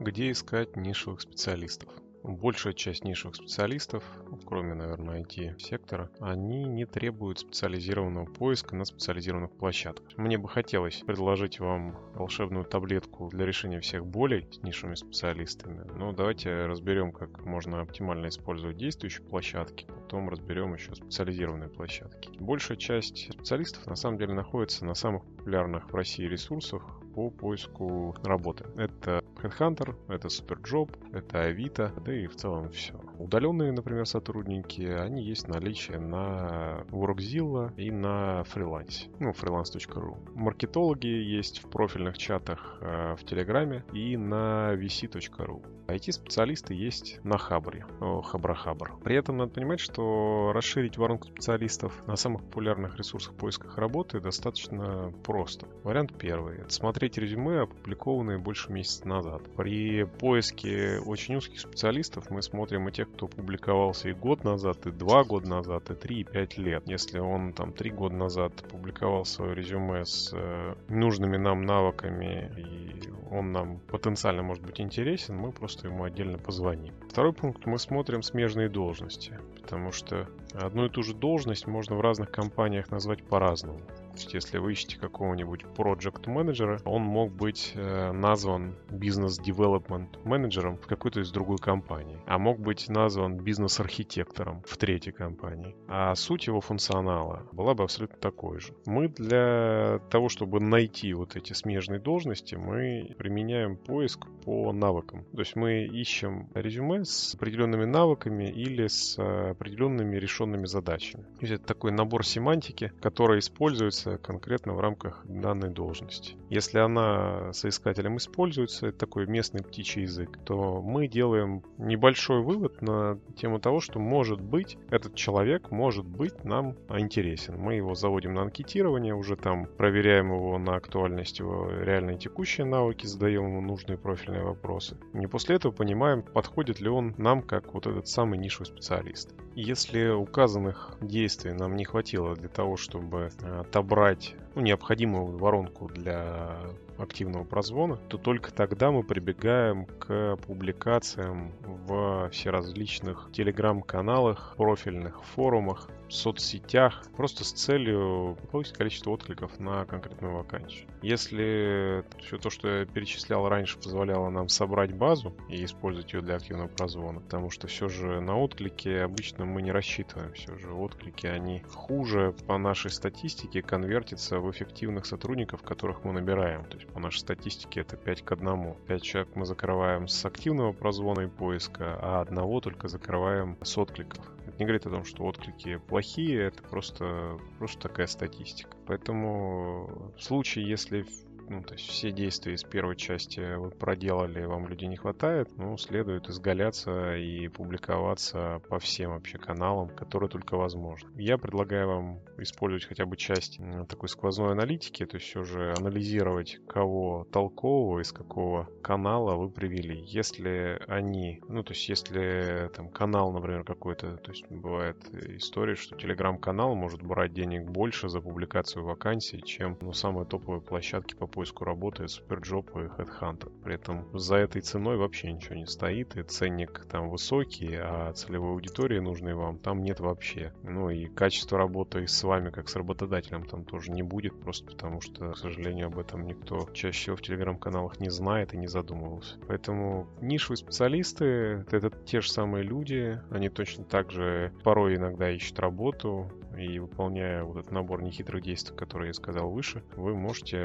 Где искать нишевых специалистов? Большая часть нишевых специалистов, кроме, наверное, IT-сектора, они не требуют специализированного поиска на специализированных площадках. Мне бы хотелось предложить вам волшебную таблетку для решения всех болей с нишевыми специалистами. Но давайте разберем, как можно оптимально использовать действующие площадки, потом разберем еще специализированные площадки. Большая часть специалистов на самом деле находится на самых популярных в России ресурсах по поиску работы. Это Headhunter, это Superjob, это Авито, да и в целом все. Удаленные, например, сотрудники, они есть наличие на Workzilla и на фрилансе, ну, freelance.ru. Маркетологи есть в профильных чатах э, в Телеграме и на vc.ru. IT-специалисты есть на Хабре, Хабра-Хабр. При этом надо понимать, что расширить воронку специалистов на самых популярных ресурсах поисках работы достаточно просто. Вариант первый. Это смотреть резюме, опубликованные больше месяца назад. При поиске очень узких специалистов мы смотрим и тех, кто публиковался и год назад, и два года назад, и три, и пять лет. Если он там три года назад публиковал свое резюме с э, нужными нам навыками, и он нам потенциально может быть интересен, мы просто ему отдельно позвоним. Второй пункт мы смотрим смежные должности, потому что одну и ту же должность можно в разных компаниях назвать по-разному. Есть, если вы ищете какого-нибудь project менеджера, он мог быть э, назван бизнес development менеджером в какой-то из другой компании, а мог быть назван бизнес-архитектором в третьей компании. А суть его функционала была бы абсолютно такой же. Мы для того, чтобы найти вот эти смежные должности, мы применяем поиск по навыкам. То есть мы ищем резюме с определенными навыками или с определенными решенными задачами. То есть это такой набор семантики, который используется используется конкретно в рамках данной должности. Если она соискателем используется, это такой местный птичий язык, то мы делаем небольшой вывод на тему того, что может быть этот человек может быть нам интересен. Мы его заводим на анкетирование, уже там проверяем его на актуальность его реальной текущие навыки, задаем ему нужные профильные вопросы. И после этого понимаем, подходит ли он нам как вот этот самый нишевый специалист. Если указанных действий нам не хватило для того, чтобы отобрать брать ну, необходимую воронку для активного прозвона, то только тогда мы прибегаем к публикациям в всеразличных телеграм-каналах, профильных форумах, соцсетях, просто с целью повысить количество откликов на конкретную вакансию. Если все то, что я перечислял раньше, позволяло нам собрать базу и использовать ее для активного прозвона, потому что все же на отклики обычно мы не рассчитываем, все же отклики, они хуже по нашей статистике конвертятся в эффективных сотрудников, которых мы набираем. То есть по нашей статистике это 5 к 1. 5 человек мы закрываем с активного прозвона и поиска, а одного только закрываем с откликов. Это не говорит о том, что отклики плохие, это просто, просто такая статистика. Поэтому в случае, если ну, то есть все действия из первой части вы проделали, вам людей не хватает, ну, следует изгаляться и публиковаться по всем вообще каналам, которые только возможно. Я предлагаю вам использовать хотя бы часть такой сквозной аналитики, то есть все же анализировать, кого толкового, из какого канала вы привели. Если они, ну, то есть если там канал, например, какой-то, то есть бывает история, что телеграм-канал может брать денег больше за публикацию вакансий, чем ну, самые топовые площадки по поиску работы Superjob и Headhunter. При этом за этой ценой вообще ничего не стоит, и ценник там высокий, а целевой аудитории нужной вам там нет вообще. Ну и качество работы с вами, как с работодателем, там тоже не будет, просто потому что, к сожалению, об этом никто чаще всего в телеграм-каналах не знает и не задумывался. Поэтому нишевые специалисты — это те же самые люди, они точно так же порой иногда ищут работу, и выполняя вот этот набор нехитрых действий, которые я сказал выше, вы можете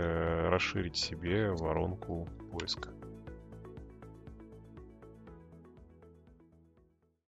расширить себе воронку поиска.